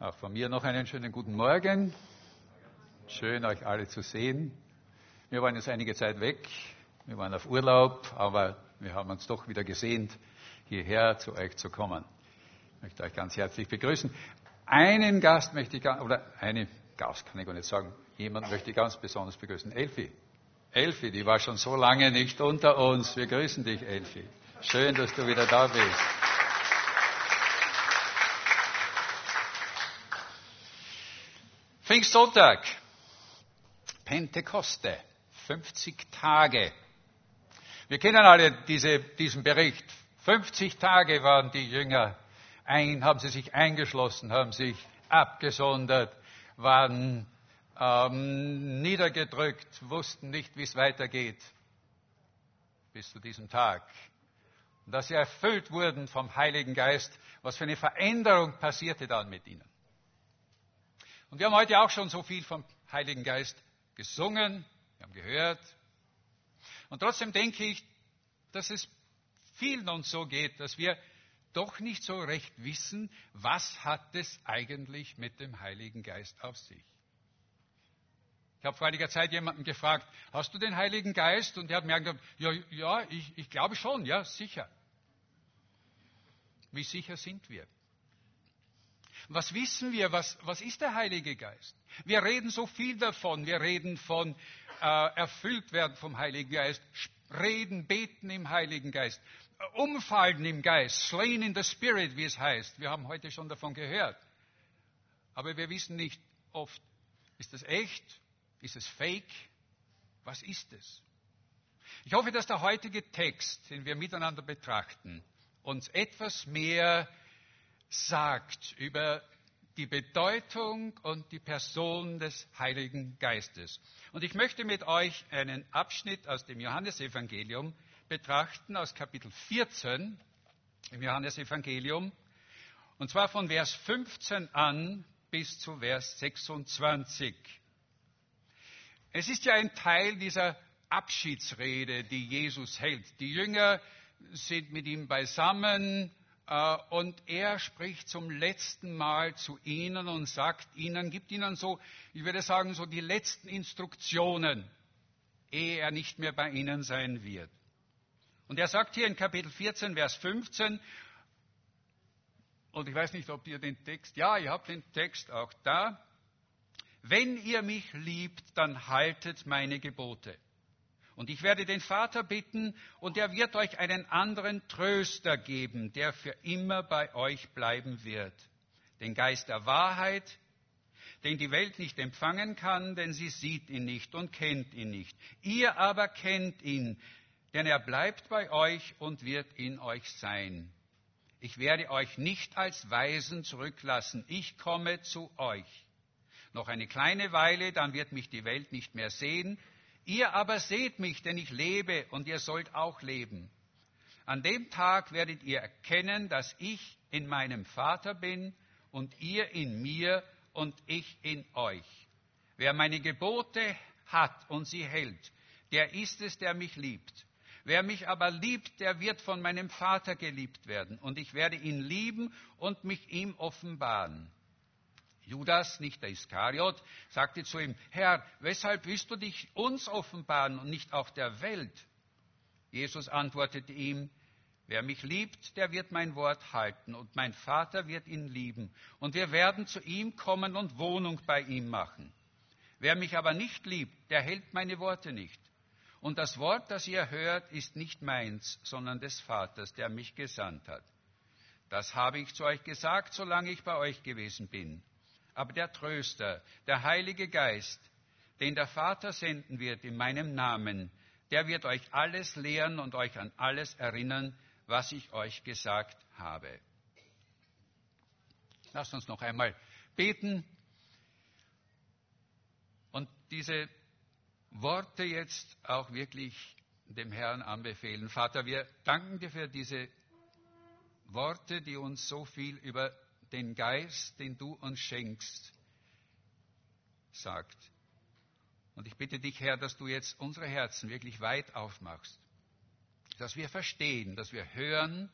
Auch von mir noch einen schönen guten Morgen. Schön, euch alle zu sehen. Wir waren jetzt einige Zeit weg. Wir waren auf Urlaub, aber wir haben uns doch wieder gesehnt, hierher zu euch zu kommen. Ich möchte euch ganz herzlich begrüßen. Einen Gast möchte ich, oder eine Gast kann ich gar nicht sagen, jemand möchte ich ganz besonders begrüßen. Elfi. Elfi, die war schon so lange nicht unter uns. Wir grüßen dich, Elfi. Schön, dass du wieder da bist. Pfingstsonntag, Pentekoste, 50 Tage. Wir kennen alle diese, diesen Bericht. 50 Tage waren die Jünger ein, haben sie sich eingeschlossen, haben sich abgesondert, waren ähm, niedergedrückt, wussten nicht, wie es weitergeht. Bis zu diesem Tag. Und dass sie erfüllt wurden vom Heiligen Geist, was für eine Veränderung passierte dann mit ihnen. Und wir haben heute auch schon so viel vom Heiligen Geist gesungen, wir haben gehört. Und trotzdem denke ich, dass es vielen uns so geht, dass wir doch nicht so recht wissen, was hat es eigentlich mit dem Heiligen Geist auf sich. Ich habe vor einiger Zeit jemanden gefragt, hast du den Heiligen Geist? Und er hat mir gesagt, ja, ja ich, ich glaube schon, ja, sicher. Wie sicher sind wir? Was wissen wir? Was, was ist der Heilige Geist? Wir reden so viel davon. Wir reden von äh, erfüllt werden vom Heiligen Geist, reden, beten im Heiligen Geist, äh, umfallen im Geist, slain in the Spirit, wie es heißt. Wir haben heute schon davon gehört. Aber wir wissen nicht oft, ist das echt? Ist es fake? Was ist es? Ich hoffe, dass der heutige Text, den wir miteinander betrachten, uns etwas mehr sagt über die Bedeutung und die Person des Heiligen Geistes. Und ich möchte mit euch einen Abschnitt aus dem Johannesevangelium betrachten, aus Kapitel 14 im Johannesevangelium, und zwar von Vers 15 an bis zu Vers 26. Es ist ja ein Teil dieser Abschiedsrede, die Jesus hält. Die Jünger sind mit ihm beisammen, und er spricht zum letzten Mal zu ihnen und sagt ihnen, gibt ihnen so, ich würde sagen, so die letzten Instruktionen, ehe er nicht mehr bei ihnen sein wird. Und er sagt hier in Kapitel 14, Vers 15, und ich weiß nicht, ob ihr den Text, ja, ihr habt den Text auch da. Wenn ihr mich liebt, dann haltet meine Gebote. Und ich werde den Vater bitten, und er wird euch einen anderen Tröster geben, der für immer bei euch bleiben wird. Den Geist der Wahrheit, den die Welt nicht empfangen kann, denn sie sieht ihn nicht und kennt ihn nicht. Ihr aber kennt ihn, denn er bleibt bei euch und wird in euch sein. Ich werde euch nicht als Weisen zurücklassen, ich komme zu euch. Noch eine kleine Weile, dann wird mich die Welt nicht mehr sehen, Ihr aber seht mich, denn ich lebe und ihr sollt auch leben. An dem Tag werdet ihr erkennen, dass ich in meinem Vater bin und ihr in mir und ich in euch. Wer meine Gebote hat und sie hält, der ist es, der mich liebt. Wer mich aber liebt, der wird von meinem Vater geliebt werden, und ich werde ihn lieben und mich ihm offenbaren. Judas, nicht der Iskariot, sagte zu ihm, Herr, weshalb willst du dich uns offenbaren und nicht auch der Welt? Jesus antwortete ihm, Wer mich liebt, der wird mein Wort halten, und mein Vater wird ihn lieben, und wir werden zu ihm kommen und Wohnung bei ihm machen. Wer mich aber nicht liebt, der hält meine Worte nicht. Und das Wort, das ihr hört, ist nicht meins, sondern des Vaters, der mich gesandt hat. Das habe ich zu euch gesagt, solange ich bei euch gewesen bin. Aber der Tröster, der Heilige Geist, den der Vater senden wird in meinem Namen, der wird euch alles lehren und euch an alles erinnern, was ich euch gesagt habe. Lasst uns noch einmal beten und diese Worte jetzt auch wirklich dem Herrn anbefehlen. Vater, wir danken dir für diese Worte, die uns so viel über den Geist, den du uns schenkst, sagt. Und ich bitte dich, Herr, dass du jetzt unsere Herzen wirklich weit aufmachst, dass wir verstehen, dass wir hören,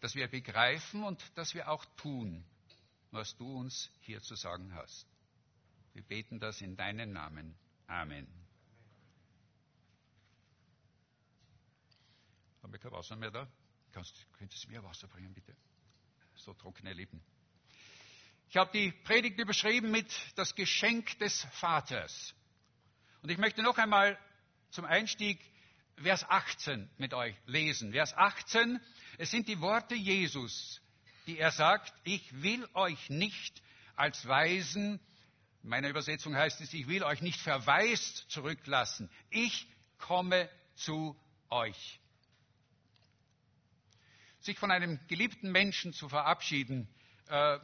dass wir begreifen und dass wir auch tun, was du uns hier zu sagen hast. Wir beten das in deinen Namen. Amen. Haben wir kein Wasser mehr da? Kannst, könntest du mir Wasser bringen, bitte? So trockene Lippen. Ich habe die Predigt überschrieben mit das Geschenk des Vaters. Und ich möchte noch einmal zum Einstieg Vers 18 mit euch lesen. Vers 18, es sind die Worte Jesus, die er sagt, ich will euch nicht als Weisen, in meiner Übersetzung heißt es, ich will euch nicht verwaist zurücklassen. Ich komme zu euch. Sich von einem geliebten Menschen zu verabschieden, äh,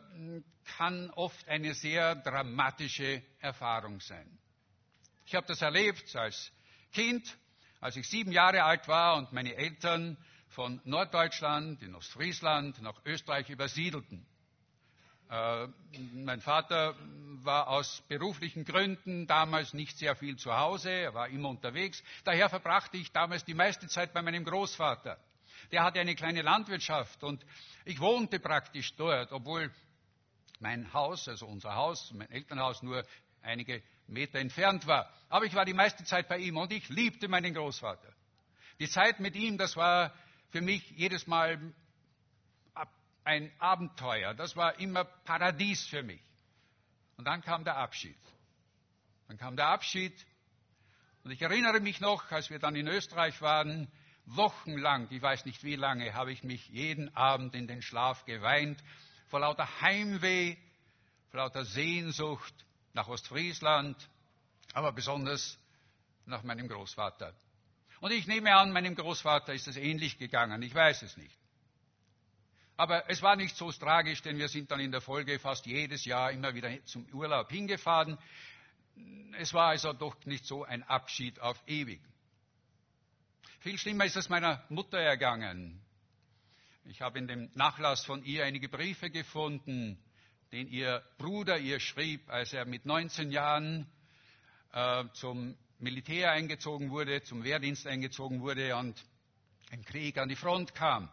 kann oft eine sehr dramatische Erfahrung sein. Ich habe das erlebt als Kind, als ich sieben Jahre alt war und meine Eltern von Norddeutschland in Ostfriesland nach Österreich übersiedelten. Äh, mein Vater war aus beruflichen Gründen damals nicht sehr viel zu Hause, er war immer unterwegs. Daher verbrachte ich damals die meiste Zeit bei meinem Großvater. Der hatte eine kleine Landwirtschaft und ich wohnte praktisch dort, obwohl mein Haus, also unser Haus, mein Elternhaus nur einige Meter entfernt war. Aber ich war die meiste Zeit bei ihm und ich liebte meinen Großvater. Die Zeit mit ihm, das war für mich jedes Mal ein Abenteuer. Das war immer Paradies für mich. Und dann kam der Abschied. Dann kam der Abschied. Und ich erinnere mich noch, als wir dann in Österreich waren, wochenlang, ich weiß nicht wie lange, habe ich mich jeden Abend in den Schlaf geweint, vor lauter Heimweh, vor lauter Sehnsucht nach Ostfriesland, aber besonders nach meinem Großvater. Und ich nehme an, meinem Großvater ist es ähnlich gegangen, ich weiß es nicht. Aber es war nicht so tragisch, denn wir sind dann in der Folge fast jedes Jahr immer wieder zum Urlaub hingefahren. Es war also doch nicht so ein Abschied auf ewig. Viel schlimmer ist es meiner Mutter ergangen. Ich habe in dem Nachlass von ihr einige Briefe gefunden, den ihr Bruder ihr schrieb, als er mit 19 Jahren äh, zum Militär eingezogen wurde, zum Wehrdienst eingezogen wurde und im Krieg an die Front kam.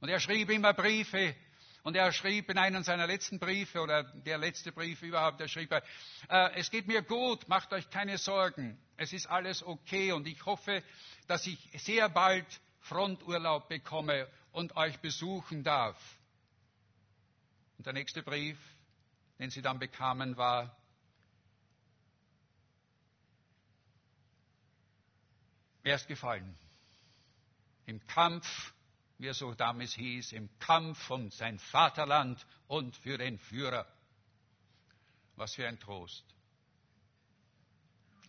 Und er schrieb immer Briefe und er schrieb in einem seiner letzten Briefe oder der letzte Brief überhaupt, er schrieb, äh, es geht mir gut, macht euch keine Sorgen, es ist alles okay und ich hoffe, dass ich sehr bald Fronturlaub bekomme und euch besuchen darf. Und der nächste Brief, den sie dann bekamen, war, er ist gefallen. Im Kampf, wie er so damals hieß, im Kampf um sein Vaterland und für den Führer. Was für ein Trost.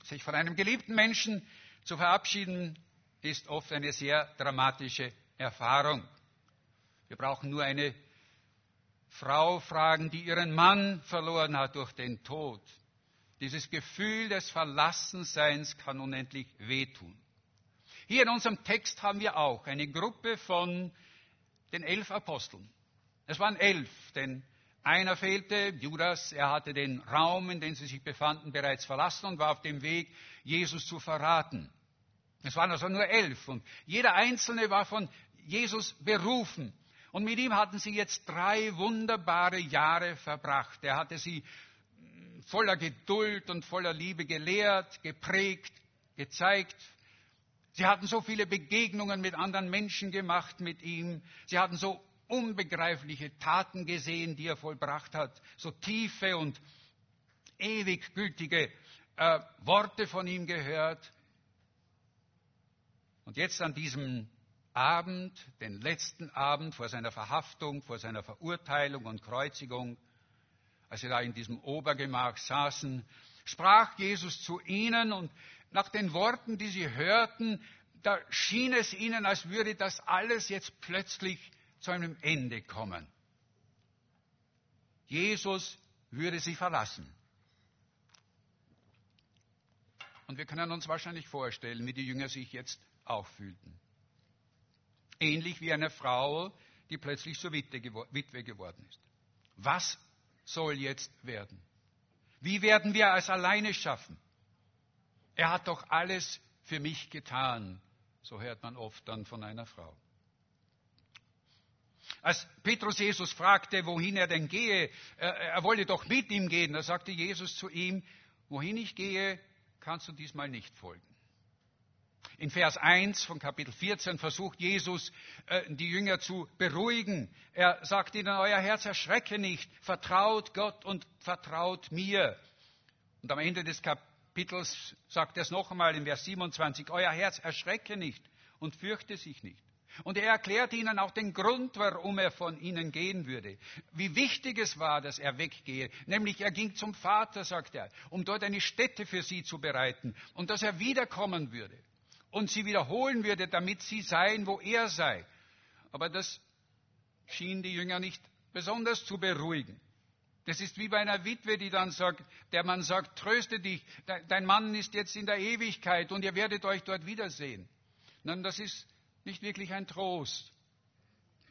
Sich von einem geliebten Menschen zu verabschieden, ist oft eine sehr dramatische Erfahrung. Wir brauchen nur eine Frau fragen, die ihren Mann verloren hat durch den Tod. Dieses Gefühl des Verlassenseins kann unendlich wehtun. Hier in unserem Text haben wir auch eine Gruppe von den elf Aposteln. Es waren elf, denn einer fehlte, Judas, er hatte den Raum, in dem sie sich befanden, bereits verlassen und war auf dem Weg, Jesus zu verraten. Es waren also nur elf und jeder Einzelne war von Jesus berufen. Und mit ihm hatten sie jetzt drei wunderbare Jahre verbracht. Er hatte sie mm, voller Geduld und voller Liebe gelehrt, geprägt, gezeigt. Sie hatten so viele Begegnungen mit anderen Menschen gemacht mit ihm. Sie hatten so unbegreifliche Taten gesehen, die er vollbracht hat, so tiefe und ewig gültige äh, Worte von ihm gehört. Und jetzt an diesem Abend, den letzten Abend vor seiner Verhaftung, vor seiner Verurteilung und Kreuzigung, als sie da in diesem Obergemach saßen, sprach Jesus zu ihnen und nach den Worten, die sie hörten, da schien es ihnen, als würde das alles jetzt plötzlich zu einem Ende kommen. Jesus würde sie verlassen. Und wir können uns wahrscheinlich vorstellen, wie die Jünger sich jetzt auch fühlten. Ähnlich wie eine Frau, die plötzlich zur Witwe geworden ist. Was soll jetzt werden? Wie werden wir es alleine schaffen? Er hat doch alles für mich getan, so hört man oft dann von einer Frau. Als Petrus Jesus fragte, wohin er denn gehe, er wolle doch mit ihm gehen, da sagte Jesus zu ihm, wohin ich gehe, kannst du diesmal nicht folgen. In Vers 1 von Kapitel 14 versucht Jesus, äh, die Jünger zu beruhigen. Er sagt ihnen, euer Herz erschrecke nicht, vertraut Gott und vertraut mir. Und am Ende des Kapitels sagt er es noch einmal in Vers 27, euer Herz erschrecke nicht und fürchte sich nicht. Und er erklärt ihnen auch den Grund, warum er von ihnen gehen würde. Wie wichtig es war, dass er weggehe. Nämlich er ging zum Vater, sagt er, um dort eine Stätte für sie zu bereiten. Und dass er wiederkommen würde und sie wiederholen würde, damit sie seien, wo er sei. Aber das schien die Jünger nicht besonders zu beruhigen. Das ist wie bei einer Witwe, die dann sagt, der Mann sagt, tröste dich, dein Mann ist jetzt in der Ewigkeit und ihr werdet euch dort wiedersehen. Nein, das ist nicht wirklich ein Trost.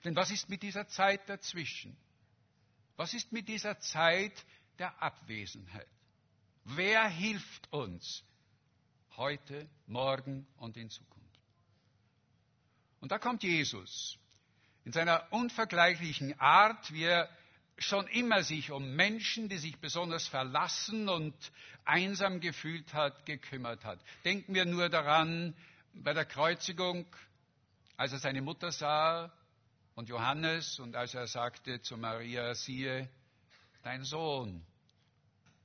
Denn was ist mit dieser Zeit dazwischen? Was ist mit dieser Zeit der Abwesenheit? Wer hilft uns heute, morgen und in Zukunft? Und da kommt Jesus in seiner unvergleichlichen Art, wie er schon immer sich um Menschen, die sich besonders verlassen und einsam gefühlt hat, gekümmert hat. Denken wir nur daran, bei der Kreuzigung als er seine Mutter sah und Johannes und als er sagte zu Maria, siehe, dein Sohn.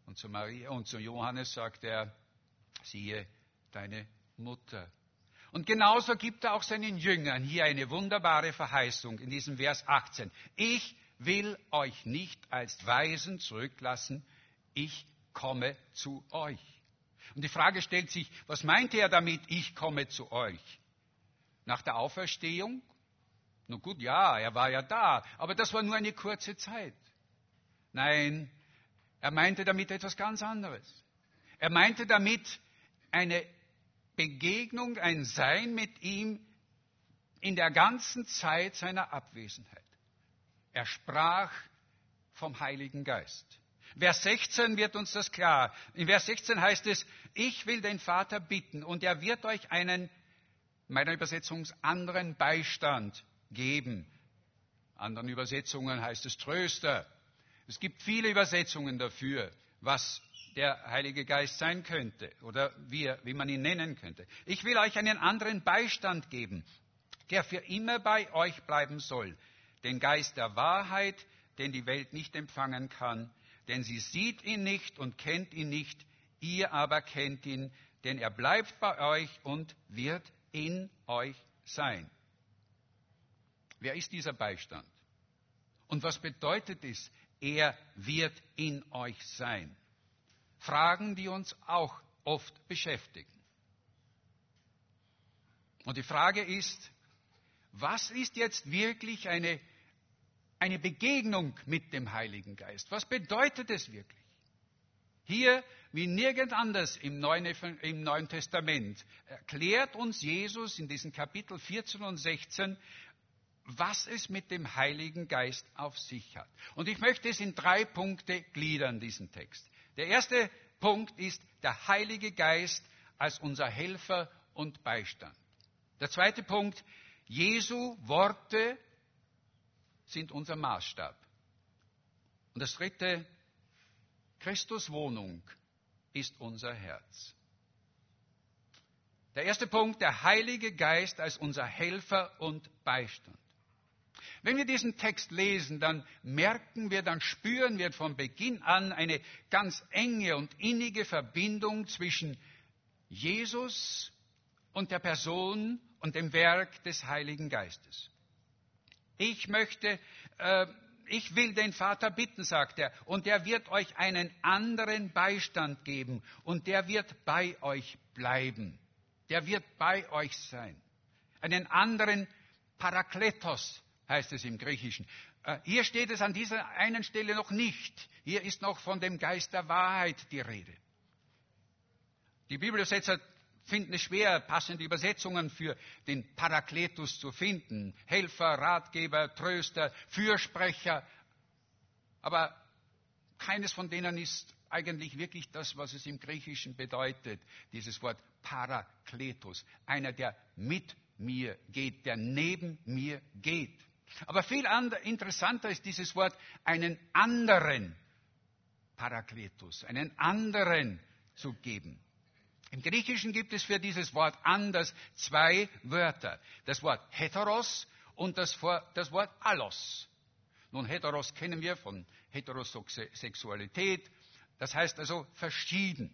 Und zu, Maria, und zu Johannes sagt er, siehe, deine Mutter. Und genauso gibt er auch seinen Jüngern hier eine wunderbare Verheißung in diesem Vers 18. Ich will euch nicht als Weisen zurücklassen, ich komme zu euch. Und die Frage stellt sich, was meinte er damit, ich komme zu euch? nach der Auferstehung? Nun gut, ja, er war ja da, aber das war nur eine kurze Zeit. Nein, er meinte damit etwas ganz anderes. Er meinte damit eine Begegnung, ein Sein mit ihm in der ganzen Zeit seiner Abwesenheit. Er sprach vom Heiligen Geist. Vers 16 wird uns das klar. In Vers 16 heißt es, ich will den Vater bitten und er wird euch einen meiner Übersetzung anderen Beistand geben. Anderen Übersetzungen heißt es Tröster. Es gibt viele Übersetzungen dafür, was der Heilige Geist sein könnte oder wie, wie man ihn nennen könnte. Ich will euch einen anderen Beistand geben, der für immer bei euch bleiben soll. Den Geist der Wahrheit, den die Welt nicht empfangen kann, denn sie sieht ihn nicht und kennt ihn nicht, ihr aber kennt ihn, denn er bleibt bei euch und wird in euch sein. Wer ist dieser Beistand? Und was bedeutet es, er wird in euch sein? Fragen, die uns auch oft beschäftigen. Und die Frage ist, was ist jetzt wirklich eine, eine Begegnung mit dem Heiligen Geist? Was bedeutet es wirklich? Hier wie nirgend anders im Neuen, im Neuen Testament erklärt uns Jesus in diesen Kapitel 14 und 16, was es mit dem Heiligen Geist auf sich hat. Und ich möchte es in drei Punkte gliedern, diesen Text. Der erste Punkt ist der Heilige Geist als unser Helfer und Beistand. Der zweite Punkt, Jesu Worte sind unser Maßstab. Und das dritte, Christus Wohnung ist unser Herz. Der erste Punkt, der Heilige Geist als unser Helfer und Beistand. Wenn wir diesen Text lesen, dann merken wir, dann spüren wir von Beginn an eine ganz enge und innige Verbindung zwischen Jesus und der Person und dem Werk des Heiligen Geistes. Ich möchte äh, ich will den Vater bitten, sagt er, und er wird euch einen anderen Beistand geben und der wird bei euch bleiben. Der wird bei euch sein. Einen anderen Parakletos heißt es im Griechischen. Äh, hier steht es an dieser einen Stelle noch nicht. Hier ist noch von dem Geist der Wahrheit die Rede. Die Bibelübersetzer finden es schwer, passende Übersetzungen für den Parakletus zu finden. Helfer, Ratgeber, Tröster, Fürsprecher. Aber keines von denen ist eigentlich wirklich das, was es im Griechischen bedeutet, dieses Wort Parakletus. Einer, der mit mir geht, der neben mir geht. Aber viel interessanter ist dieses Wort einen anderen Parakletus, einen anderen zu geben. Im Griechischen gibt es für dieses Wort anders zwei Wörter. Das Wort heteros und das, Wort allos. Nun, heteros kennen wir von Heterosexualität. Das heißt also verschieden.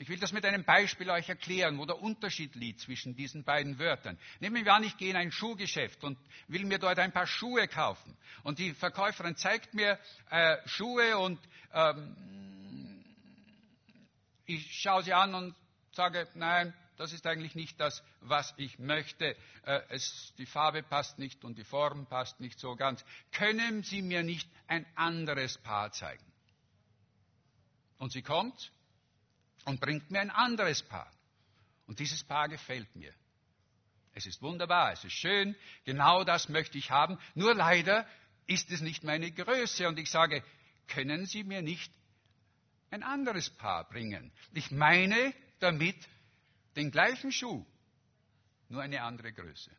Ich will das mit einem Beispiel euch erklären, wo der Unterschied liegt zwischen diesen beiden Wörtern. Nehmen wir an, ich gehe in ein Schuhgeschäft und will mir dort ein paar Schuhe kaufen. Und die Verkäuferin zeigt mir äh, Schuhe und ähm, ich schaue sie an und sage, nein, das ist eigentlich nicht das, was ich möchte. Äh, es, die Farbe passt nicht und die Form passt nicht so ganz. Können Sie mir nicht ein anderes Paar zeigen? Und sie kommt und bringt mir ein anderes Paar. Und dieses Paar gefällt mir. Es ist wunderbar, es ist schön, genau das möchte ich haben. Nur leider ist es nicht meine Größe. Und ich sage, können Sie mir nicht ein anderes Paar bringen? Ich meine damit den gleichen Schuh, nur eine andere Größe.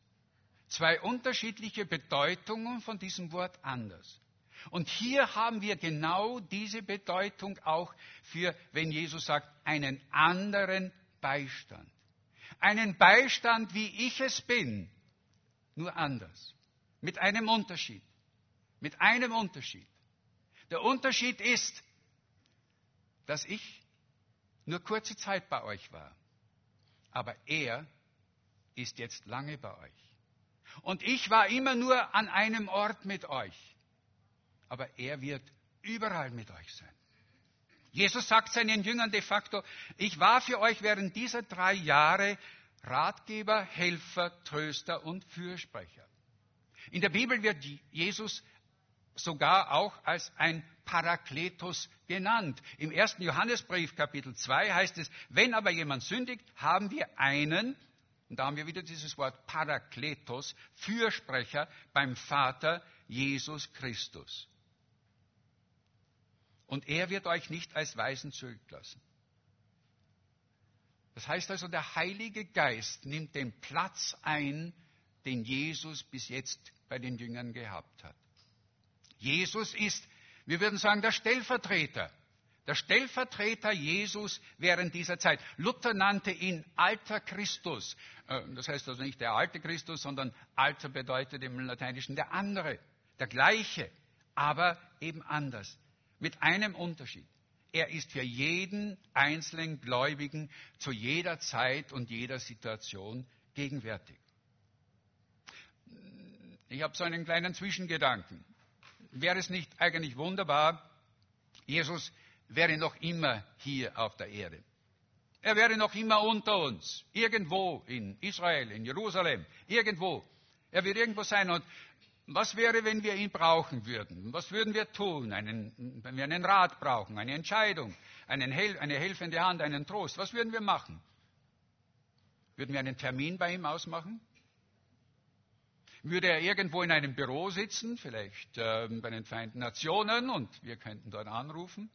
Zwei unterschiedliche Bedeutungen von diesem Wort anders. Und hier haben wir genau diese Bedeutung auch für, wenn Jesus sagt, einen anderen Beistand. Einen Beistand, wie ich es bin, nur anders. Mit einem Unterschied. Mit einem Unterschied. Der Unterschied ist, dass ich nur kurze Zeit bei euch war. Aber er ist jetzt lange bei euch. Und ich war immer nur an einem Ort mit euch aber er wird überall mit euch sein. Jesus sagt seinen Jüngern de facto, ich war für euch während dieser drei Jahre Ratgeber, Helfer, Tröster und Fürsprecher. In der Bibel wird Jesus sogar auch als ein Parakletos genannt. Im ersten Johannesbrief Kapitel 2 heißt es, wenn aber jemand sündigt, haben wir einen, und da haben wir wieder dieses Wort Parakletos, Fürsprecher beim Vater Jesus Christus. Und er wird euch nicht als Weisen zurücklassen. Das heißt also, der Heilige Geist nimmt den Platz ein, den Jesus bis jetzt bei den Jüngern gehabt hat. Jesus ist, wir würden sagen, der Stellvertreter. Der Stellvertreter Jesus während dieser Zeit. Luther nannte ihn alter Christus. Äh, das heißt also nicht der alte Christus, sondern alter bedeutet im Lateinischen der andere, der gleiche, aber eben anders. Mit einem Unterschied. Er ist für jeden einzelnen Gläubigen zu jeder Zeit und jeder Situation gegenwärtig. Ich habe so einen kleinen Zwischengedanken. Wäre es nicht eigentlich wunderbar, Jesus wäre noch immer hier auf der Erde. Er wäre noch immer unter uns, irgendwo in Israel, in Jerusalem, irgendwo. Er wird irgendwo sein und was wäre, wenn wir ihn brauchen würden? Was würden wir tun, einen, wenn wir einen Rat brauchen, eine Entscheidung, einen, eine helfende Hand, einen Trost? Was würden wir machen? Würden wir einen Termin bei ihm ausmachen? Würde er irgendwo in einem Büro sitzen, vielleicht äh, bei den Vereinten Nationen, und wir könnten dort anrufen?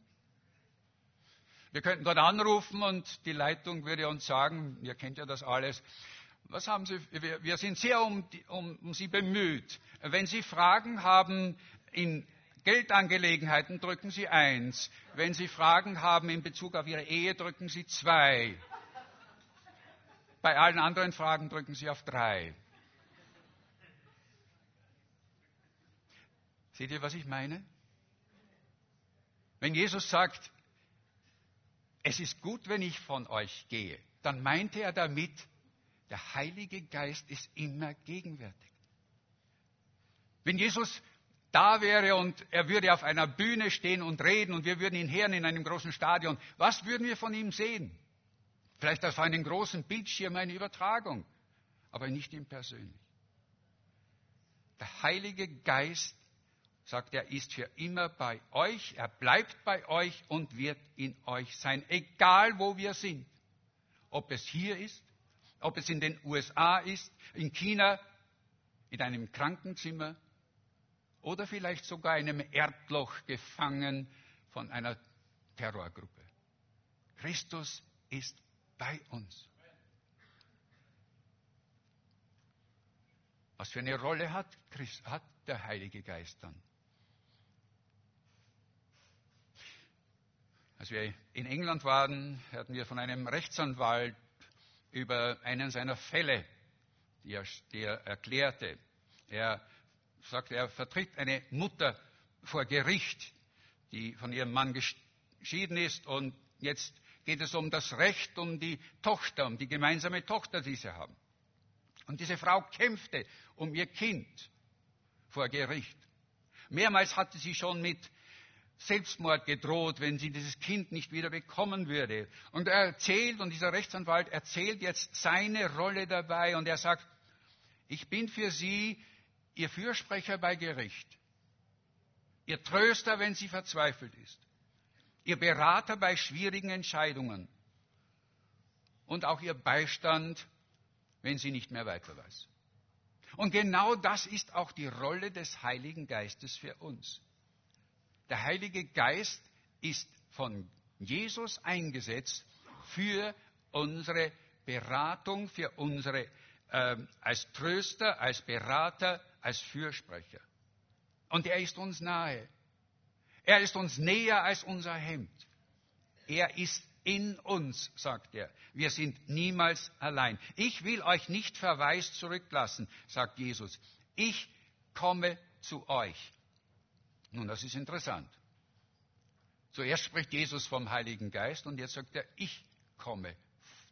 Wir könnten dort anrufen und die Leitung würde uns sagen, ihr kennt ja das alles, was haben Sie, wir, wir sind sehr um, um, um Sie bemüht. Wenn Sie Fragen haben in Geldangelegenheiten, drücken Sie eins. Wenn Sie Fragen haben in Bezug auf Ihre Ehe, drücken Sie zwei. Bei allen anderen Fragen drücken Sie auf drei. Seht ihr, was ich meine? Wenn Jesus sagt, es ist gut, wenn ich von euch gehe, dann meinte er damit, der Heilige Geist ist immer gegenwärtig. Wenn Jesus da wäre und er würde auf einer Bühne stehen und reden und wir würden ihn hören in einem großen Stadion, was würden wir von ihm sehen? Vielleicht auf einem großen Bildschirm eine Übertragung, aber nicht ihm persönlich. Der Heilige Geist, sagt er, ist für immer bei euch, er bleibt bei euch und wird in euch sein, egal wo wir sind. Ob es hier ist, ob es in den USA ist, in China, in einem Krankenzimmer oder vielleicht sogar in einem Erdloch gefangen von einer Terrorgruppe. Christus ist bei uns. Was für eine Rolle hat, Christ, hat der Heilige Geist dann? Als wir in England waren, hörten wir von einem Rechtsanwalt über einen seiner Fälle, die er, die er erklärte. Er sagte, er vertritt eine Mutter vor Gericht, die von ihrem Mann geschieden ist und jetzt geht es um das Recht, um die Tochter, um die gemeinsame Tochter, die sie haben. Und diese Frau kämpfte um ihr Kind vor Gericht. Mehrmals hatte sie schon mit Selbstmord gedroht, wenn sie dieses Kind nicht wieder bekommen würde. Und er erzählt, und dieser Rechtsanwalt erzählt jetzt seine Rolle dabei, und er sagt, ich bin für Sie Ihr Fürsprecher bei Gericht, Ihr Tröster, wenn sie verzweifelt ist, Ihr Berater bei schwierigen Entscheidungen und auch Ihr Beistand, wenn sie nicht mehr weiter weiß. Und genau das ist auch die Rolle des Heiligen Geistes für uns. Der Heilige Geist ist von Jesus eingesetzt für unsere Beratung, für unsere äh, als Tröster, als Berater, als Fürsprecher. Und er ist uns nahe. Er ist uns näher als unser Hemd. Er ist in uns, sagt er. Wir sind niemals allein. Ich will euch nicht verwaist zurücklassen, sagt Jesus. Ich komme zu euch. Nun, das ist interessant. Zuerst spricht Jesus vom Heiligen Geist und jetzt sagt er, ich komme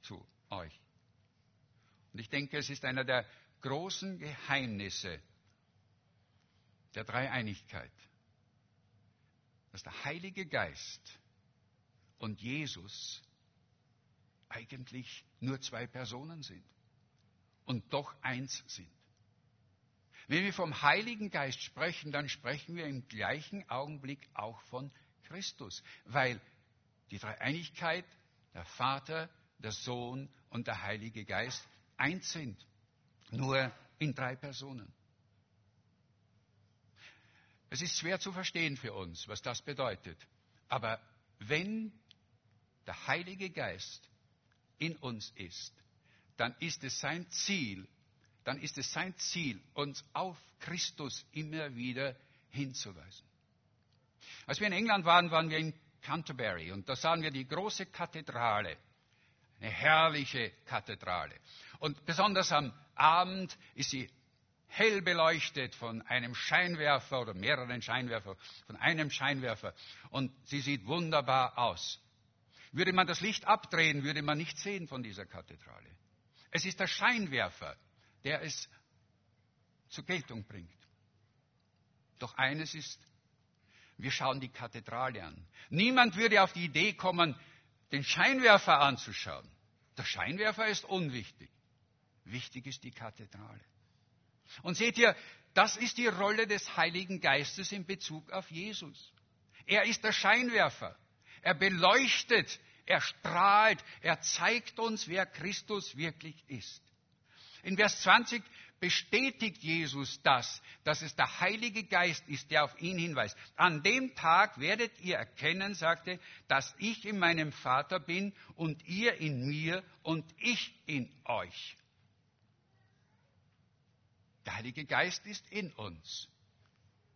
zu euch. Und ich denke, es ist einer der großen Geheimnisse der Dreieinigkeit, dass der Heilige Geist und Jesus eigentlich nur zwei Personen sind und doch eins sind. Wenn wir vom Heiligen Geist sprechen, dann sprechen wir im gleichen Augenblick auch von Christus, weil die Dreieinigkeit, der Vater, der Sohn und der Heilige Geist eins sind, nur in drei Personen. Es ist schwer zu verstehen für uns, was das bedeutet. Aber wenn der Heilige Geist in uns ist, dann ist es sein Ziel, dann ist es sein Ziel, uns auf Christus immer wieder hinzuweisen. Als wir in England waren, waren wir in Canterbury und da sahen wir die große Kathedrale, eine herrliche Kathedrale. Und besonders am Abend ist sie hell beleuchtet von einem Scheinwerfer oder mehreren Scheinwerfer, von einem Scheinwerfer. Und sie sieht wunderbar aus. Würde man das Licht abdrehen, würde man nichts sehen von dieser Kathedrale. Es ist der Scheinwerfer, der es zur Geltung bringt. Doch eines ist, wir schauen die Kathedrale an. Niemand würde auf die Idee kommen, den Scheinwerfer anzuschauen. Der Scheinwerfer ist unwichtig. Wichtig ist die Kathedrale. Und seht ihr, das ist die Rolle des Heiligen Geistes in Bezug auf Jesus. Er ist der Scheinwerfer. Er beleuchtet, er strahlt, er zeigt uns, wer Christus wirklich ist. In Vers 20 bestätigt Jesus das, dass es der Heilige Geist ist, der auf ihn hinweist. An dem Tag werdet ihr erkennen, sagte, dass ich in meinem Vater bin und ihr in mir und ich in euch. Der Heilige Geist ist in uns,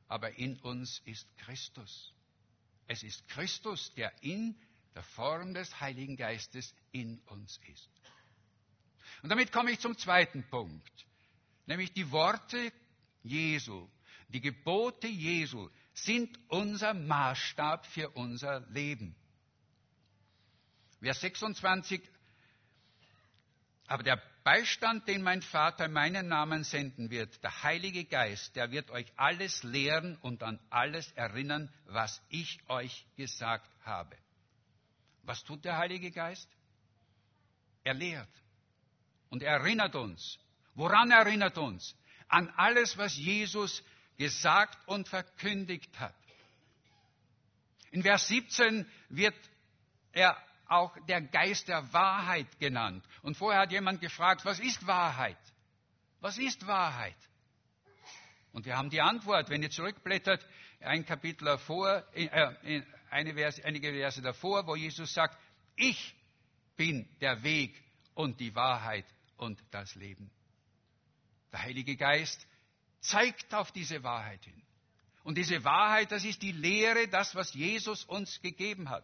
aber in uns ist Christus. Es ist Christus, der in der Form des Heiligen Geistes in uns ist. Und damit komme ich zum zweiten Punkt, nämlich die Worte Jesu, die Gebote Jesu sind unser Maßstab für unser Leben. Vers 26, aber der Beistand, den mein Vater in meinen Namen senden wird, der Heilige Geist, der wird euch alles lehren und an alles erinnern, was ich euch gesagt habe. Was tut der Heilige Geist? Er lehrt. Und er erinnert uns. Woran erinnert uns? An alles, was Jesus gesagt und verkündigt hat. In Vers 17 wird er auch der Geist der Wahrheit genannt. Und vorher hat jemand gefragt, was ist Wahrheit? Was ist Wahrheit? Und wir haben die Antwort, wenn ihr zurückblättert, ein Kapitel davor, äh, eine Verse, einige Verse davor, wo Jesus sagt, ich bin der Weg und die Wahrheit und das Leben. Der Heilige Geist zeigt auf diese Wahrheit hin. Und diese Wahrheit, das ist die Lehre, das, was Jesus uns gegeben hat.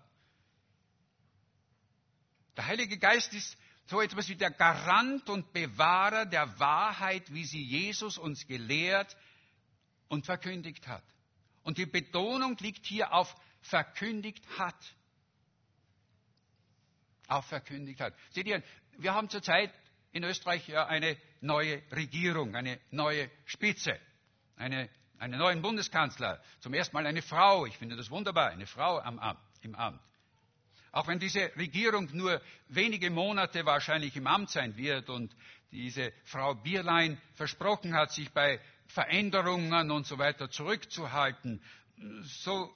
Der Heilige Geist ist so etwas wie der Garant und Bewahrer der Wahrheit, wie sie Jesus uns gelehrt und verkündigt hat. Und die Betonung liegt hier auf verkündigt hat. Auf verkündigt hat. Seht ihr, wir haben zurzeit in Österreich eine neue Regierung, eine neue Spitze, eine, einen neuen Bundeskanzler. Zum ersten Mal eine Frau. Ich finde das wunderbar, eine Frau am Amt, im Amt. Auch wenn diese Regierung nur wenige Monate wahrscheinlich im Amt sein wird und diese Frau Bierlein versprochen hat, sich bei Veränderungen und so weiter zurückzuhalten, so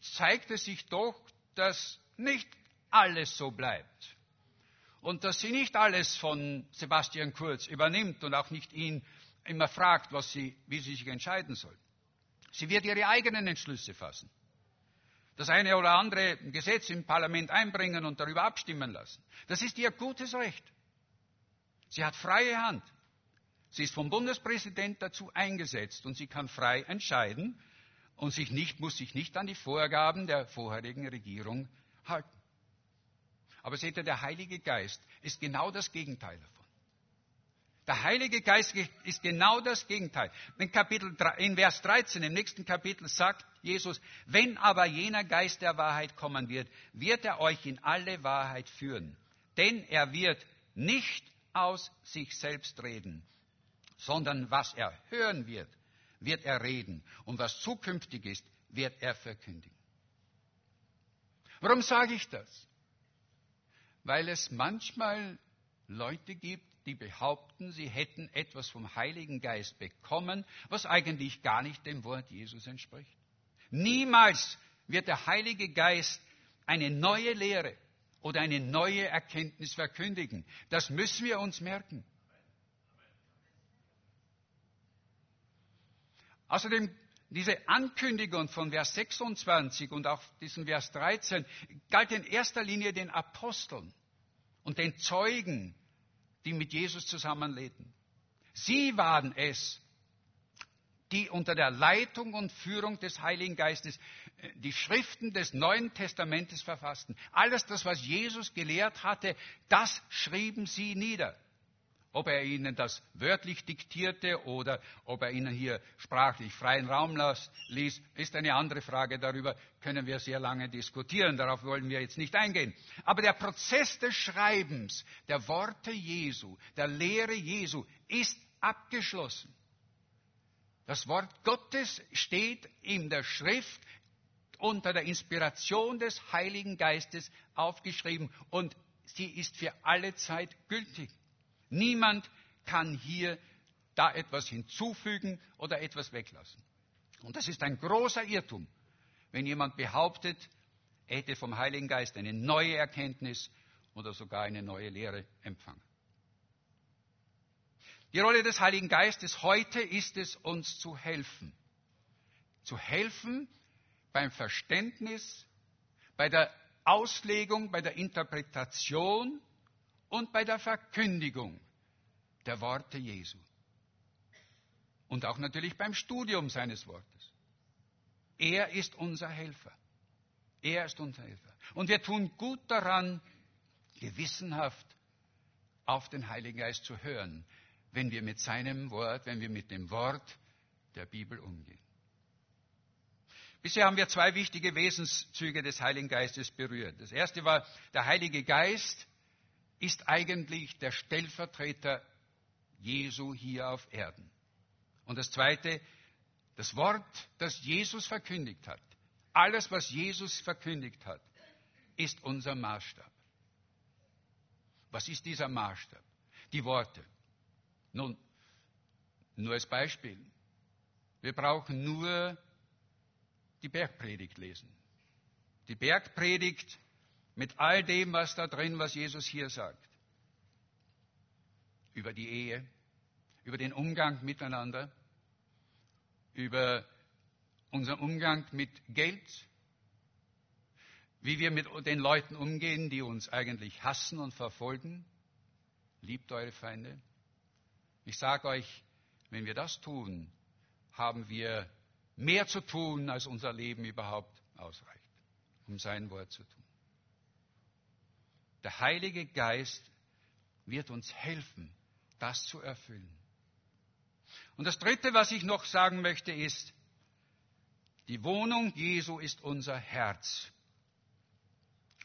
zeigt es sich doch, dass nicht alles so bleibt und dass sie nicht alles von Sebastian Kurz übernimmt und auch nicht ihn immer fragt, was sie, wie sie sich entscheiden soll. Sie wird ihre eigenen Entschlüsse fassen das eine oder andere Gesetz im Parlament einbringen und darüber abstimmen lassen. Das ist ihr gutes Recht. Sie hat freie Hand. Sie ist vom Bundespräsident dazu eingesetzt und sie kann frei entscheiden und sich nicht, muss sich nicht an die Vorgaben der vorherigen Regierung halten. Aber seht ihr, der Heilige Geist ist genau das Gegenteil davon. Der Heilige Geist ist genau das Gegenteil. In, Kapitel 3, in Vers 13, im nächsten Kapitel sagt Jesus, wenn aber jener Geist der Wahrheit kommen wird, wird er euch in alle Wahrheit führen. Denn er wird nicht aus sich selbst reden, sondern was er hören wird, wird er reden. Und was zukünftig ist, wird er verkündigen. Warum sage ich das? Weil es manchmal Leute gibt, die behaupten, sie hätten etwas vom Heiligen Geist bekommen, was eigentlich gar nicht dem Wort Jesus entspricht. Niemals wird der Heilige Geist eine neue Lehre oder eine neue Erkenntnis verkündigen. Das müssen wir uns merken. Außerdem diese Ankündigung von Vers 26 und auch diesen Vers 13 galt in erster Linie den Aposteln und den Zeugen die mit Jesus zusammenlebten. Sie waren es, die unter der Leitung und Führung des Heiligen Geistes äh, die Schriften des Neuen Testamentes verfassten. Alles das, was Jesus gelehrt hatte, das schrieben sie nieder. Ob er ihnen das wörtlich diktierte oder ob er ihnen hier sprachlich freien Raum ließ, ist eine andere Frage. Darüber können wir sehr lange diskutieren. Darauf wollen wir jetzt nicht eingehen. Aber der Prozess des Schreibens der Worte Jesu, der Lehre Jesu ist abgeschlossen. Das Wort Gottes steht in der Schrift unter der Inspiration des Heiligen Geistes aufgeschrieben und sie ist für alle Zeit gültig. Niemand kann hier da etwas hinzufügen oder etwas weglassen. Und das ist ein großer Irrtum, wenn jemand behauptet, er hätte vom Heiligen Geist eine neue Erkenntnis oder sogar eine neue Lehre empfangen. Die Rolle des Heiligen Geistes heute ist es, uns zu helfen. Zu helfen beim Verständnis, bei der Auslegung, bei der Interpretation und bei der Verkündigung der Worte Jesu. Und auch natürlich beim Studium seines Wortes. Er ist unser Helfer. Er ist unser Helfer. Und wir tun gut daran, gewissenhaft auf den Heiligen Geist zu hören, wenn wir mit seinem Wort, wenn wir mit dem Wort der Bibel umgehen. Bisher haben wir zwei wichtige Wesenszüge des Heiligen Geistes berührt. Das erste war, der Heilige Geist ist eigentlich der Stellvertreter Jesu hier auf Erden. Und das Zweite, das Wort, das Jesus verkündigt hat. Alles, was Jesus verkündigt hat, ist unser Maßstab. Was ist dieser Maßstab? Die Worte. Nun, nur als Beispiel. Wir brauchen nur die Bergpredigt lesen. Die Bergpredigt mit all dem, was da drin, was Jesus hier sagt. Über die Ehe, über den Umgang miteinander, über unseren Umgang mit Geld, wie wir mit den Leuten umgehen, die uns eigentlich hassen und verfolgen. Liebt eure Feinde. Ich sage euch, Wenn wir das tun, haben wir mehr zu tun, als unser Leben überhaupt ausreicht, um sein Wort zu tun. Der Heilige Geist wird uns helfen, das zu erfüllen. Und das Dritte, was ich noch sagen möchte, ist, die Wohnung Jesu ist unser Herz.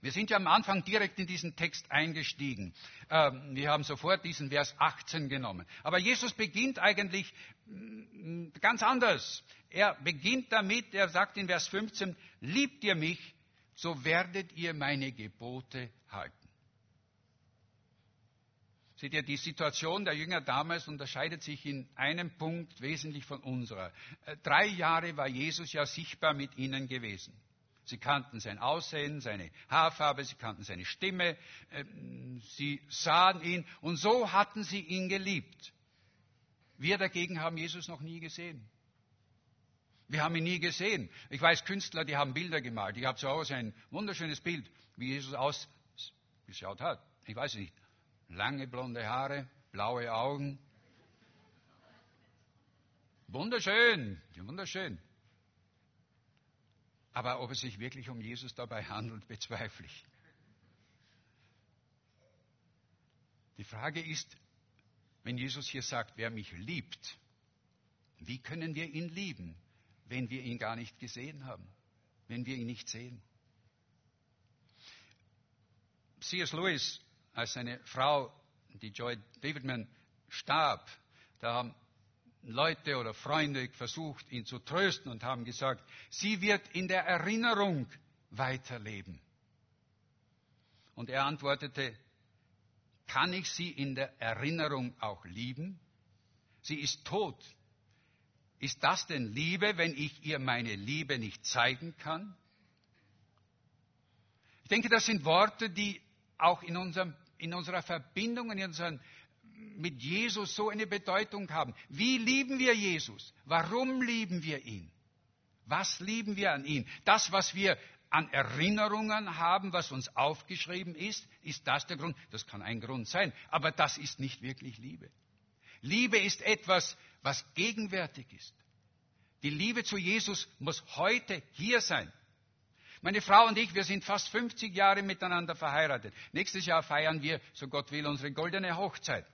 Wir sind ja am Anfang direkt in diesen Text eingestiegen. Ähm, wir haben sofort diesen Vers 18 genommen. Aber Jesus beginnt eigentlich mm, ganz anders. Er beginnt damit, er sagt in Vers 15, liebt ihr mich, so werdet ihr meine Gebote halten. Seht ihr, die Situation der Jünger damals unterscheidet sich in einem Punkt wesentlich von unserer. Äh, drei Jahre war Jesus ja sichtbar mit ihnen gewesen. Sie kannten sein Aussehen, seine Haarfarbe, sie kannten seine Stimme, ähm, sie sahen ihn und so hatten sie ihn geliebt. Wir dagegen haben Jesus noch nie gesehen. Wir haben ihn nie gesehen. Ich weiß, Künstler, die haben Bilder gemalt. Ich habe zu Hause ein wunderschönes Bild, wie Jesus ausgeschaut hat. Ich weiß nicht lange blonde Haare, blaue Augen. Wunderschön, wunderschön. Aber ob es sich wirklich um Jesus dabei handelt, bezweifle ich. Die Frage ist, wenn Jesus hier sagt, wer mich liebt, wie können wir ihn lieben, wenn wir ihn gar nicht gesehen haben, wenn wir ihn nicht sehen? C.S. Lewis als seine Frau, die Joy Davidman, starb, da haben Leute oder Freunde versucht, ihn zu trösten und haben gesagt, sie wird in der Erinnerung weiterleben. Und er antwortete, kann ich sie in der Erinnerung auch lieben? Sie ist tot. Ist das denn Liebe, wenn ich ihr meine Liebe nicht zeigen kann? Ich denke, das sind Worte, die auch in, unserem, in unserer Verbindung, in unseren, mit Jesus so eine Bedeutung haben. Wie lieben wir Jesus? Warum lieben wir ihn? Was lieben wir an ihm? Das, was wir an Erinnerungen haben, was uns aufgeschrieben ist, ist das der Grund? Das kann ein Grund sein, aber das ist nicht wirklich Liebe. Liebe ist etwas, was gegenwärtig ist. Die Liebe zu Jesus muss heute hier sein. Meine Frau und ich, wir sind fast 50 Jahre miteinander verheiratet. Nächstes Jahr feiern wir, so Gott will, unsere goldene Hochzeit.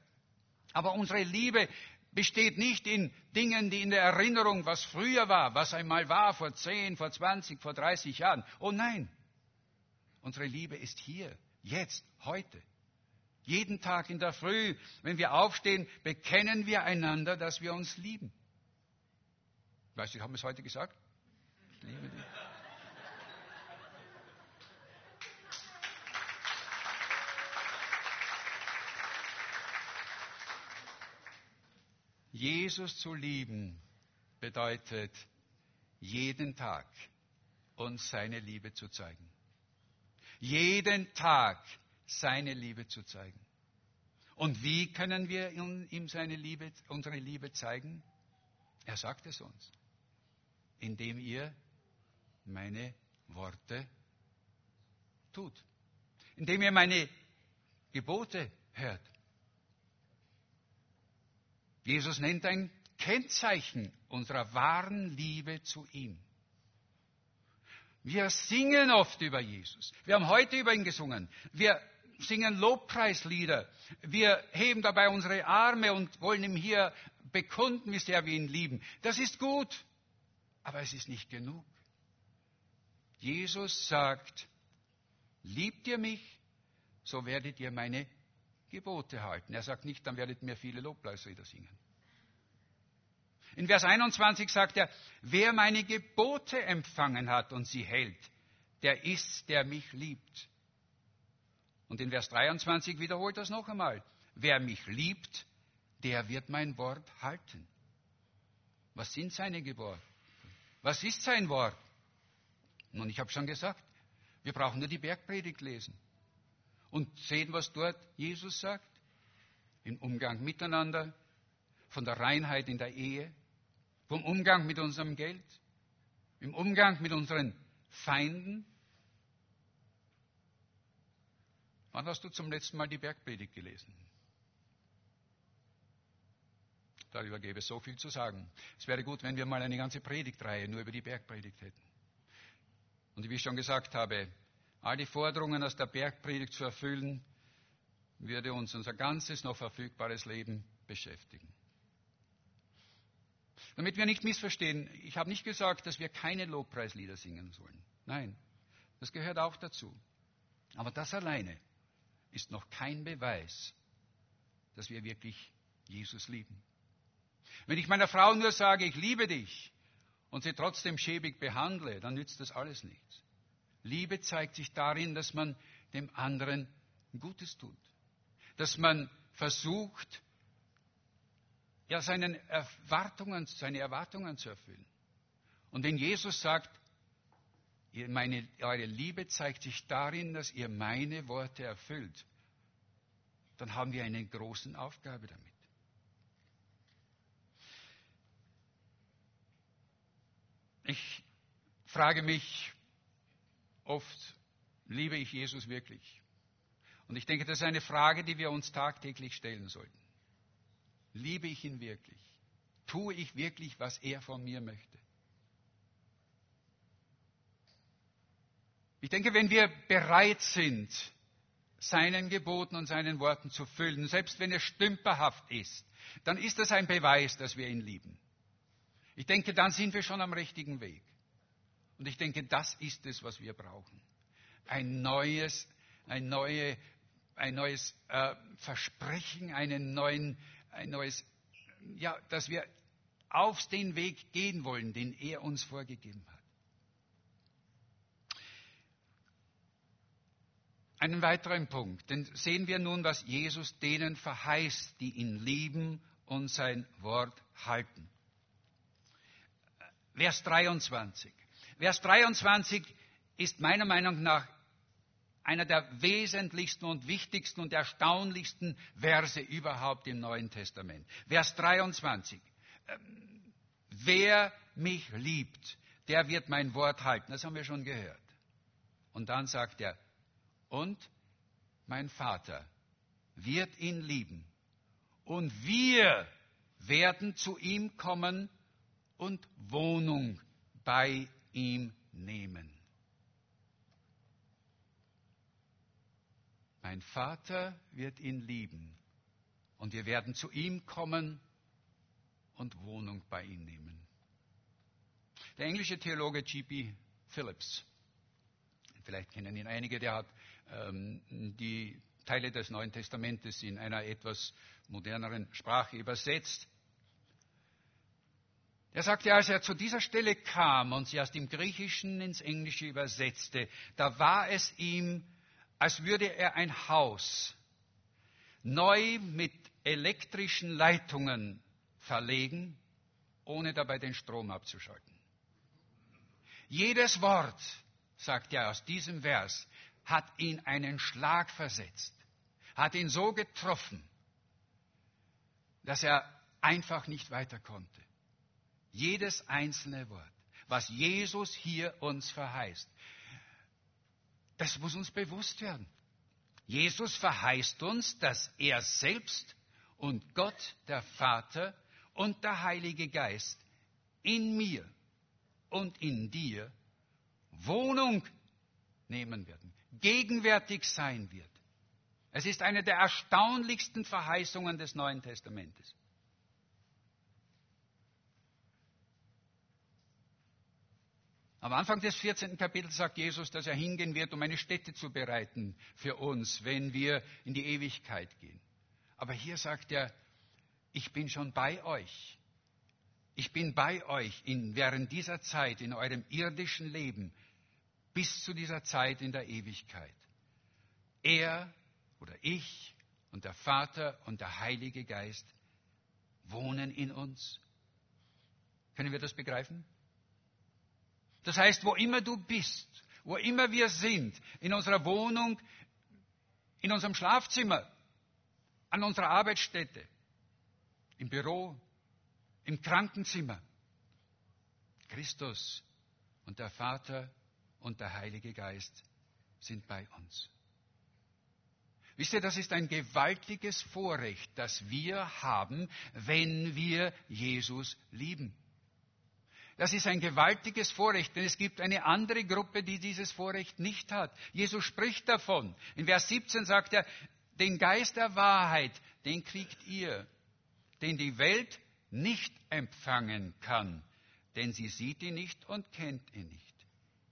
Aber unsere Liebe besteht nicht in Dingen, die in der Erinnerung, was früher war, was einmal war, vor 10, vor 20, vor 30 Jahren. Oh nein, unsere Liebe ist hier, jetzt, heute. Jeden Tag in der Früh, wenn wir aufstehen, bekennen wir einander, dass wir uns lieben. Weißt du, haben wir es heute gesagt? Ich liebe dich. Jesus zu lieben bedeutet, jeden Tag uns seine Liebe zu zeigen. Jeden Tag seine Liebe zu zeigen. Und wie können wir ihm seine Liebe, unsere Liebe zeigen? Er sagt es uns, indem ihr meine Worte tut, indem ihr meine Gebote hört. Jesus nennt ein Kennzeichen unserer wahren Liebe zu ihm. Wir singen oft über Jesus. Wir haben heute über ihn gesungen. Wir singen Lobpreislieder. Wir heben dabei unsere Arme und wollen ihm hier bekunden, wie sehr wir ihn lieben. Das ist gut, aber es ist nicht genug. Jesus sagt, liebt ihr mich, so werdet ihr meine Gebote halten. Er sagt nicht, dann werdet mir viele Lobpreislieder singen. In Vers 21 sagt er, wer meine Gebote empfangen hat und sie hält, der ist, der mich liebt. Und in Vers 23 wiederholt das noch einmal. Wer mich liebt, der wird mein Wort halten. Was sind seine Gebote? Was ist sein Wort? Nun, ich habe schon gesagt, wir brauchen nur die Bergpredigt lesen und sehen, was dort Jesus sagt. Im Umgang miteinander, von der Reinheit in der Ehe, vom Umgang mit unserem Geld, im Umgang mit unseren Feinden. Wann hast du zum letzten Mal die Bergpredigt gelesen? darüber gäbe es so viel zu sagen. Es wäre gut, wenn wir mal eine ganze Predigtreihe nur über die Bergpredigt hätten. Und wie ich schon gesagt habe, all die Forderungen aus der Bergpredigt zu erfüllen, würde uns unser ganzes noch verfügbares Leben beschäftigen. Damit wir nicht missverstehen, ich habe nicht gesagt, dass wir keine Lobpreislieder singen sollen. Nein, das gehört auch dazu. Aber das alleine ist noch kein Beweis, dass wir wirklich Jesus lieben. Wenn ich meiner Frau nur sage, ich liebe dich und sie trotzdem schäbig behandle, dann nützt das alles nichts. Liebe zeigt sich darin, dass man dem anderen Gutes tut, dass man versucht, ja, seinen Erwartungen, seine Erwartungen zu erfüllen. Und wenn Jesus sagt, meine, eure Liebe zeigt sich darin, dass ihr meine Worte erfüllt, dann haben wir eine große Aufgabe damit. Ich frage mich oft, liebe ich Jesus wirklich? Und ich denke, das ist eine Frage, die wir uns tagtäglich stellen sollten. Liebe ich ihn wirklich? Tue ich wirklich, was er von mir möchte? Ich denke, wenn wir bereit sind, seinen Geboten und seinen Worten zu füllen, selbst wenn er stümperhaft ist, dann ist das ein Beweis, dass wir ihn lieben. Ich denke, dann sind wir schon am richtigen Weg. Und ich denke, das ist es, was wir brauchen. Ein neues, ein, neue, ein neues äh, Versprechen, einen neuen, ein neues, ja, dass wir auf den Weg gehen wollen, den er uns vorgegeben hat. Einen weiteren Punkt, denn sehen wir nun, was Jesus denen verheißt, die ihn lieben und sein Wort halten. Vers 23. Vers 23 ist meiner Meinung nach einer der wesentlichsten und wichtigsten und erstaunlichsten Verse überhaupt im Neuen Testament. Vers 23. Ähm, wer mich liebt, der wird mein Wort halten. Das haben wir schon gehört. Und dann sagt er, und mein Vater wird ihn lieben. Und wir werden zu ihm kommen und Wohnung bei ihm nehmen. Mein Vater wird ihn lieben und wir werden zu ihm kommen und Wohnung bei ihm nehmen. Der englische Theologe G.P. Phillips, vielleicht kennen ihn einige, der hat ähm, die Teile des Neuen Testamentes in einer etwas moderneren Sprache übersetzt. Er sagte, als er zu dieser Stelle kam und sie aus dem Griechischen ins Englische übersetzte, da war es ihm, als würde er ein Haus neu mit elektrischen Leitungen verlegen, ohne dabei den Strom abzuschalten. Jedes Wort, sagt er aus diesem Vers, hat ihn einen Schlag versetzt, hat ihn so getroffen, dass er einfach nicht weiter konnte. Jedes einzelne Wort, was Jesus hier uns verheißt, das muss uns bewusst werden. Jesus verheißt uns, dass er selbst und Gott, der Vater und der Heilige Geist in mir und in dir Wohnung nehmen werden gegenwärtig sein wird. Es ist eine der erstaunlichsten Verheißungen des Neuen Testamentes. Am Anfang des 14. Kapitels sagt Jesus, dass er hingehen wird, um eine Stätte zu bereiten für uns, wenn wir in die Ewigkeit gehen. Aber hier sagt er, ich bin schon bei euch. Ich bin bei euch in, während dieser Zeit in eurem irdischen Leben bis zu dieser Zeit in der Ewigkeit. Er oder ich und der Vater und der Heilige Geist wohnen in uns. Können wir das begreifen? Das heißt, wo immer du bist, wo immer wir sind, in unserer Wohnung, in unserem Schlafzimmer, an unserer Arbeitsstätte, im Büro, im Krankenzimmer, Christus und der Vater und der Heilige Geist sind bei uns. Wisst ihr, das ist ein gewaltiges Vorrecht, das wir haben, wenn wir Jesus lieben. Das ist ein gewaltiges Vorrecht, denn es gibt eine andere Gruppe, die dieses Vorrecht nicht hat. Jesus spricht davon. In Vers 17 sagt er, den Geist der Wahrheit, den kriegt ihr, den die Welt nicht empfangen kann, denn sie sieht ihn nicht und kennt ihn nicht.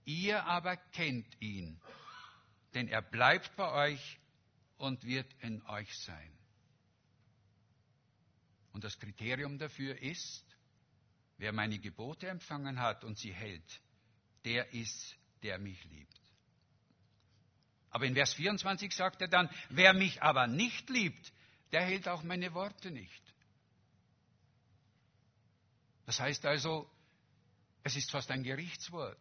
Ihr aber kennt ihn, denn er bleibt bei euch und wird in euch sein. Und das Kriterium dafür ist, wer meine Gebote empfangen hat und sie hält, der ist, der mich liebt. Aber in Vers 24 sagt er dann, wer mich aber nicht liebt, der hält auch meine Worte nicht. Das heißt also, es ist fast ein Gerichtswort.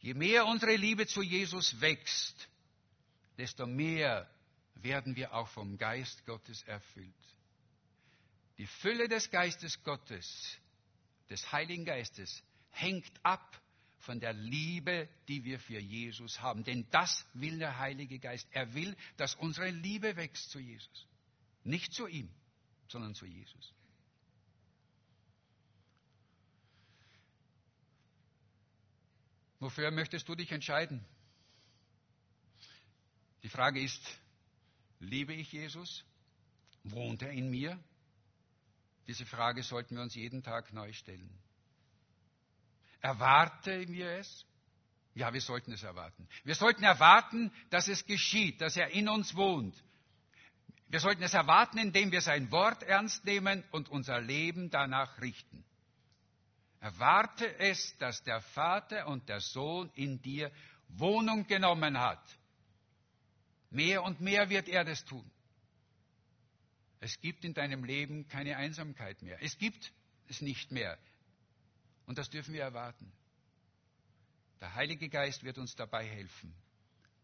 Je mehr unsere Liebe zu Jesus wächst, desto mehr werden wir auch vom Geist Gottes erfüllt. Die Fülle des Geistes Gottes, des Heiligen Geistes, hängt ab von der Liebe, die wir für Jesus haben. Denn das will der Heilige Geist. Er will, dass unsere Liebe wächst zu Jesus. Nicht zu ihm, sondern zu Jesus. Wofür möchtest du dich entscheiden? Die Frage ist, liebe ich Jesus? Wohnt er in mir? Diese Frage sollten wir uns jeden Tag neu stellen. Erwarten wir es? Ja, wir sollten es erwarten. Wir sollten erwarten, dass es geschieht, dass er in uns wohnt. Wir sollten es erwarten, indem wir sein Wort ernst nehmen und unser Leben danach richten. Erwarte es, dass der Vater und der Sohn in dir Wohnung genommen hat. Mehr und mehr wird er das tun. Es gibt in deinem Leben keine Einsamkeit mehr. Es gibt es nicht mehr. Und das dürfen wir erwarten. Der Heilige Geist wird uns dabei helfen.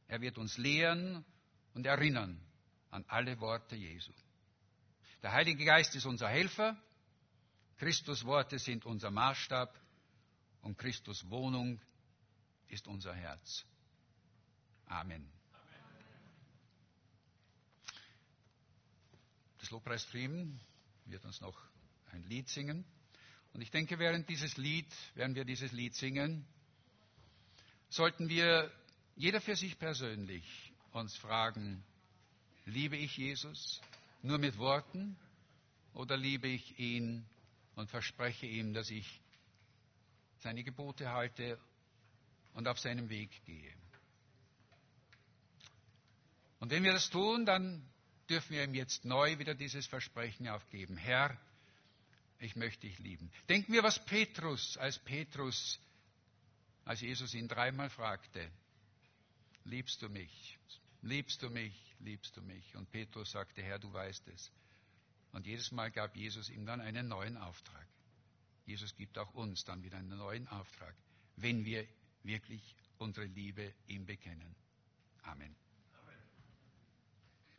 Er wird uns lehren und erinnern an alle Worte Jesu. Der Heilige Geist ist unser Helfer. Christus Worte sind unser Maßstab und Christus Wohnung ist unser Herz. Amen. Das Lobpreisteam wird uns noch ein Lied singen. Und ich denke, während dieses Lied, während wir dieses Lied singen, sollten wir jeder für sich persönlich uns fragen, liebe ich Jesus nur mit Worten oder liebe ich ihn und verspreche ihm, dass ich seine Gebote halte und auf seinem Weg gehe. Und wenn wir das tun, dann dürfen wir ihm jetzt neu wieder dieses Versprechen aufgeben. Herr, ich möchte dich lieben. Denken wir, was Petrus, als Petrus, als Jesus ihn dreimal fragte, liebst du mich? Liebst du mich? Liebst du mich? Und Petrus sagte, Herr, du weißt es. Und jedes Mal gab Jesus ihm dann einen neuen Auftrag. Jesus gibt auch uns dann wieder einen neuen Auftrag, wenn wir wirklich unsere Liebe ihm bekennen. Amen.